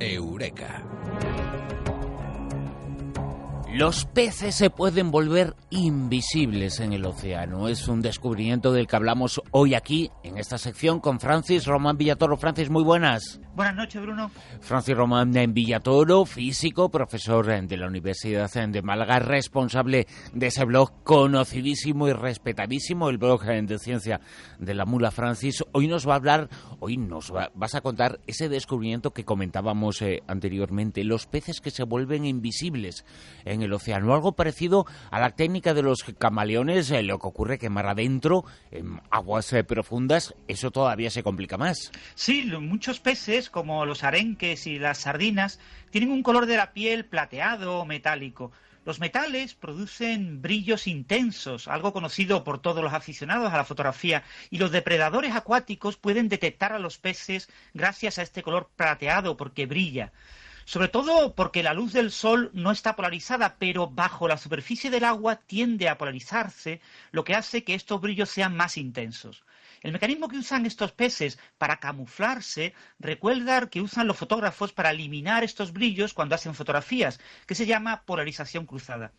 Eureka. Los peces se pueden volver invisibles en el océano. Es un descubrimiento del que hablamos hoy aquí, en esta sección, con Francis Román Villatoro. Francis, muy buenas. Buenas noches, Bruno. Francis Román Villatoro, físico, profesor de la Universidad de Málaga, responsable de ese blog conocidísimo y respetadísimo, el blog de ciencia de la mula Francis. Hoy nos va a hablar, hoy nos vas a contar ese descubrimiento que comentábamos eh, anteriormente, los peces que se vuelven invisibles en el océano. Algo parecido a la técnica de los camaleones, eh, lo que ocurre que mar adentro, en aguas eh, profundas, eso todavía se complica más. Sí, muchos peces, como los arenques y las sardinas, tienen un color de la piel plateado o metálico. Los metales producen brillos intensos, algo conocido por todos los aficionados a la fotografía, y los depredadores acuáticos pueden detectar a los peces gracias a este color plateado porque brilla sobre todo porque la luz del sol no está polarizada, pero bajo la superficie del agua tiende a polarizarse, lo que hace que estos brillos sean más intensos. El mecanismo que usan estos peces para camuflarse recuerda que usan los fotógrafos para eliminar estos brillos cuando hacen fotografías, que se llama polarización cruzada.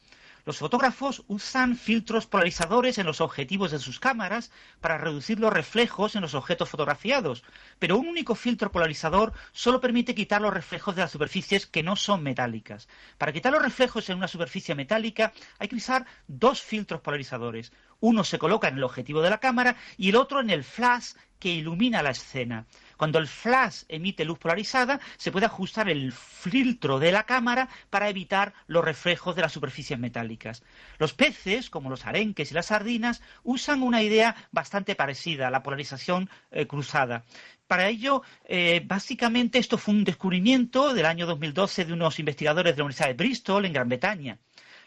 Los fotógrafos usan filtros polarizadores en los objetivos de sus cámaras para reducir los reflejos en los objetos fotografiados, pero un único filtro polarizador solo permite quitar los reflejos de las superficies que no son metálicas. Para quitar los reflejos en una superficie metálica hay que usar dos filtros polarizadores. Uno se coloca en el objetivo de la cámara y el otro en el flash que ilumina la escena. Cuando el flash emite luz polarizada, se puede ajustar el filtro de la cámara para evitar los reflejos de las superficies metálicas. Los peces, como los arenques y las sardinas, usan una idea bastante parecida, la polarización eh, cruzada. Para ello, eh, básicamente esto fue un descubrimiento del año 2012 de unos investigadores de la Universidad de Bristol en Gran Bretaña.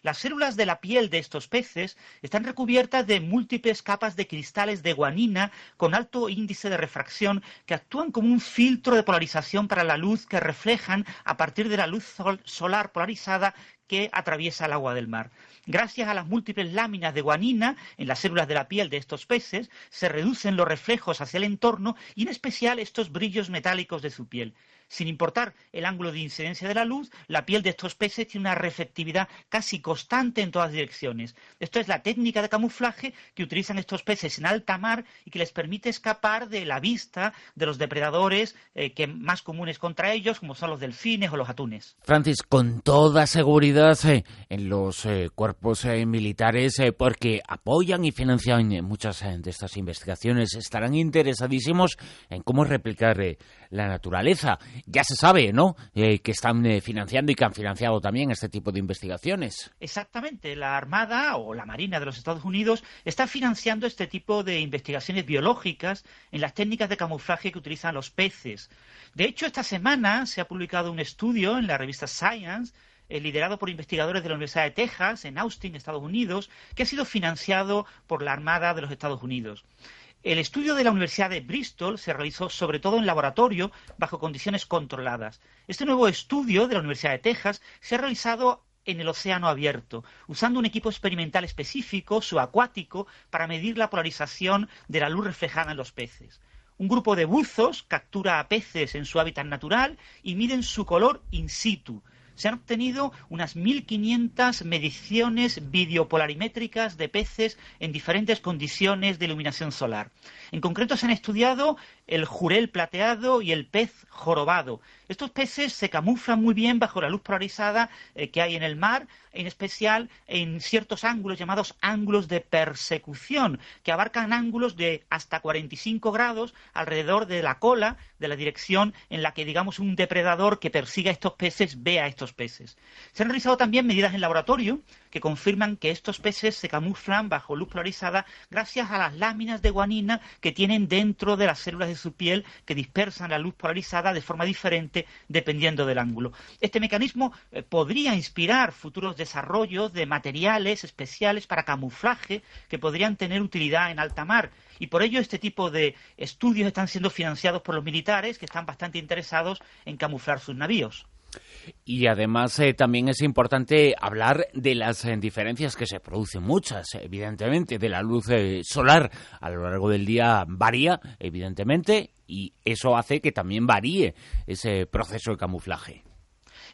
Las células de la piel de estos peces están recubiertas de múltiples capas de cristales de guanina con alto índice de refracción que actúan como un filtro de polarización para la luz que reflejan a partir de la luz solar polarizada que atraviesa el agua del mar. Gracias a las múltiples láminas de guanina en las células de la piel de estos peces, se reducen los reflejos hacia el entorno y en especial estos brillos metálicos de su piel. Sin importar el ángulo de incidencia de la luz, la piel de estos peces tiene una reflectividad casi constante en todas direcciones. Esto es la técnica de camuflaje que utilizan estos peces en alta mar y que les permite escapar de la vista de los depredadores eh, que más comunes contra ellos, como son los delfines o los atunes. Francis, con toda seguridad eh, en los eh, cuerpos militares, porque apoyan y financian muchas de estas investigaciones, estarán interesadísimos en cómo replicar la naturaleza ya se sabe, ¿no? Eh, que están eh, financiando y que han financiado también este tipo de investigaciones. Exactamente. La Armada o la Marina de los Estados Unidos está financiando este tipo de investigaciones biológicas en las técnicas de camuflaje que utilizan los peces. De hecho, esta semana se ha publicado un estudio en la revista Science eh, liderado por investigadores de la Universidad de Texas, en Austin, Estados Unidos, que ha sido financiado por la Armada de los Estados Unidos. El estudio de la Universidad de Bristol se realizó sobre todo en laboratorio bajo condiciones controladas. Este nuevo estudio de la Universidad de Texas se ha realizado en el océano abierto, usando un equipo experimental específico, subacuático, para medir la polarización de la luz reflejada en los peces. Un grupo de buzos captura a peces en su hábitat natural y miden su color in situ, se han obtenido unas 1.500 mediciones videopolarimétricas de peces en diferentes condiciones de iluminación solar. En concreto se han estudiado el jurel plateado y el pez jorobado. Estos peces se camuflan muy bien bajo la luz polarizada eh, que hay en el mar, en especial en ciertos ángulos llamados ángulos de persecución, que abarcan ángulos de hasta 45 grados alrededor de la cola, de la dirección en la que, digamos, un depredador que persiga a estos peces ve a estos Se han realizado también medidas en laboratorio que confirman que estos peces se camuflan bajo luz polarizada gracias a las láminas de guanina que tienen dentro de las células de su piel que dispersan la luz polarizada de forma diferente dependiendo del ángulo. Este mecanismo eh, podría inspirar futuros desarrollos de materiales especiales para camuflaje que podrían tener utilidad en alta mar y por ello este tipo de estudios están siendo financiados por los militares que están bastante interesados en camuflar sus navíos. Y además eh, también es importante hablar de las eh, diferencias que se producen muchas, evidentemente, de la luz eh, solar a lo largo del día varía, evidentemente, y eso hace que también varíe ese proceso de camuflaje.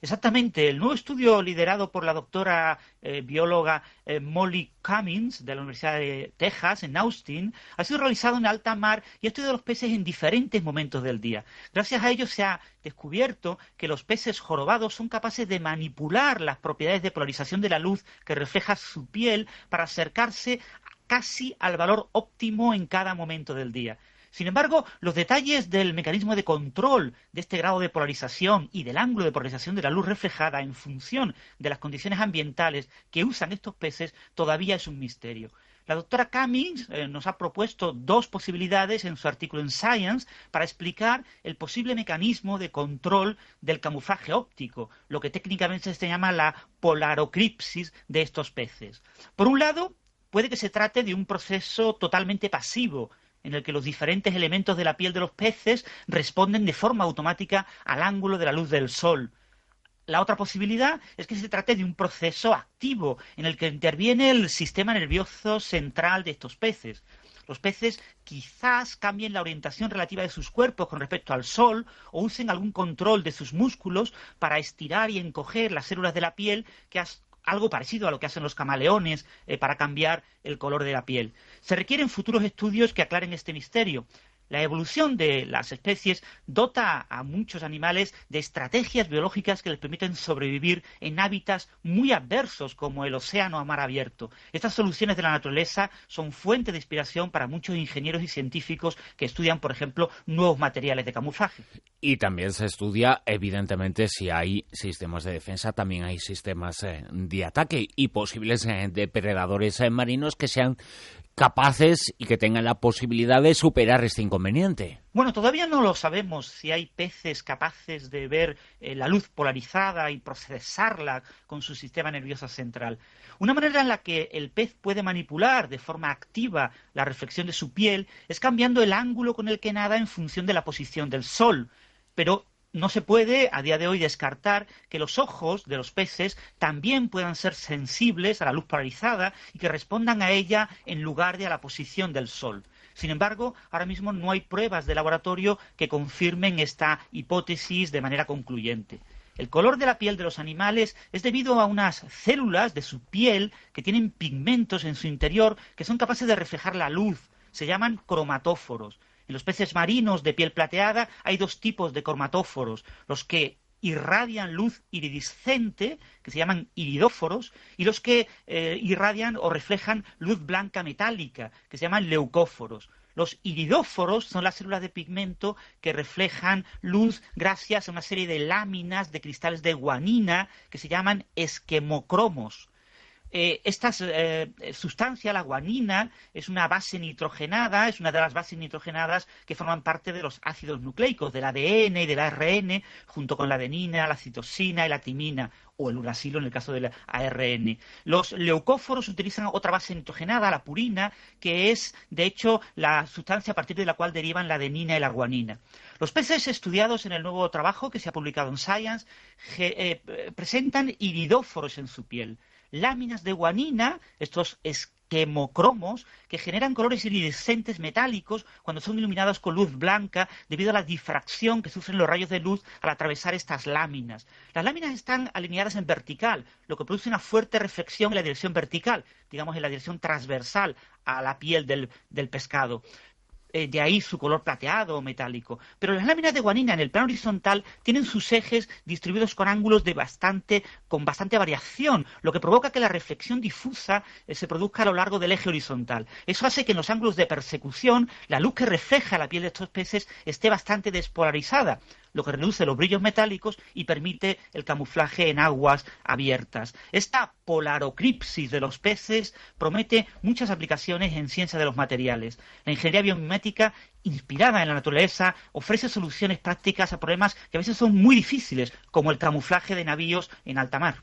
Exactamente, el nuevo estudio liderado por la doctora eh, bióloga eh, Molly Cummings de la Universidad de Texas en Austin ha sido realizado en alta mar y ha estudiado los peces en diferentes momentos del día. Gracias a ello se ha descubierto que los peces jorobados son capaces de manipular las propiedades de polarización de la luz que refleja su piel para acercarse casi al valor óptimo en cada momento del día. Sin embargo, los detalles del mecanismo de control de este grado de polarización y del ángulo de polarización de la luz reflejada en función de las condiciones ambientales que usan estos peces todavía es un misterio. La doctora Cummings eh, nos ha propuesto dos posibilidades en su artículo en Science para explicar el posible mecanismo de control del camuflaje óptico, lo que técnicamente se llama la polaroclipsis de estos peces. Por un lado, puede que se trate de un proceso totalmente pasivo, en el que los diferentes elementos de la piel de los peces responden de forma automática al ángulo de la luz del sol. La otra posibilidad es que se trate de un proceso activo en el que interviene el sistema nervioso central de estos peces. Los peces quizás cambien la orientación relativa de sus cuerpos con respecto al sol o usen algún control de sus músculos para estirar y encoger las células de la piel que, algo parecido a lo que hacen los camaleones eh, para cambiar el color de la piel. Se requieren futuros estudios que aclaren este misterio. La evolución de las especies dota a muchos animales de estrategias biológicas que les permiten sobrevivir en hábitats muy adversos como el océano a mar abierto. Estas soluciones de la naturaleza son fuente de inspiración para muchos ingenieros y científicos que estudian, por ejemplo, nuevos materiales de camuflaje. Y también se estudia, evidentemente, si hay sistemas de defensa, también hay sistemas eh, de ataque y posibles eh, depredadores eh, marinos que sean capaces y que tengan la posibilidad de superar este inconveniente. Bueno, todavía no lo sabemos si hay peces capaces de ver eh, la luz polarizada y procesarla con su sistema nervioso central. Una manera en la que el pez puede manipular de forma activa la reflexión de su piel es cambiando el ángulo con el que nada en función de la posición del sol. Pero no se puede a día de hoy descartar que los ojos de los peces también puedan ser sensibles a la luz polarizada y que respondan a ella en lugar de a la posición del sol. Sin embargo, ahora mismo no hay pruebas de laboratorio que confirmen esta hipótesis de manera concluyente. El color de la piel de los animales es debido a unas células de su piel que tienen pigmentos en su interior que son capaces de reflejar la luz. Se llaman cromatóforos. En los peces marinos de piel plateada hay dos tipos de cromatóforos, los que irradian luz iridiscente, que se llaman iridóforos, y los que eh, irradian o reflejan luz blanca metálica, que se llaman leucóforos. Los iridóforos son las células de pigmento que reflejan luz gracias a una serie de láminas de cristales de guanina que se llaman esquemocromos. Eh, esta eh, sustancia, la guanina, es una base nitrogenada, es una de las bases nitrogenadas que forman parte de los ácidos nucleicos, del ADN y del ARN, junto con la adenina, la citosina y la timina, o el uracilo en el caso del ARN. Los leucóforos utilizan otra base nitrogenada, la purina, que es, de hecho, la sustancia a partir de la cual derivan la adenina y la guanina. Los peces estudiados en el nuevo trabajo que se ha publicado en Science eh, presentan iridóforos en su piel láminas de guanina, estos esquemocromos, que generan colores iridescentes metálicos cuando son iluminados con luz blanca debido a la difracción que sufren los rayos de luz al atravesar estas láminas. Las láminas están alineadas en vertical, lo que produce una fuerte reflexión en la dirección vertical, digamos en la dirección transversal a la piel del, del pescado. Eh, de ahí su color plateado o metálico. Pero las láminas de guanina en el plano horizontal tienen sus ejes distribuidos con ángulos de bastante, con bastante variación, lo que provoca que la reflexión difusa eh, se produzca a lo largo del eje horizontal. Eso hace que en los ángulos de persecución la luz que refleja la piel de estos peces esté bastante despolarizada lo que reduce los brillos metálicos y permite el camuflaje en aguas abiertas. Esta polaroclipsis de los peces promete muchas aplicaciones en ciencia de los materiales. La ingeniería biomimética inspirada en la naturaleza, ofrece soluciones prácticas a problemas que a veces son muy difíciles, como el camuflaje de navíos en alta mar.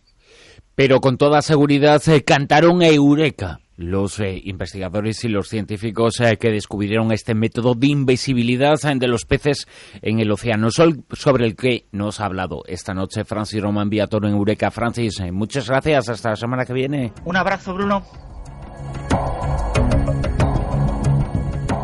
Pero con toda seguridad eh, cantaron Eureka. Los eh, investigadores y los científicos eh, que descubrieron este método de invisibilidad eh, de los peces en el océano, sobre el que nos ha hablado esta noche Francis Roman Viatoro en Eureka. Francis, muchas gracias. Hasta la semana que viene. Un abrazo, Bruno.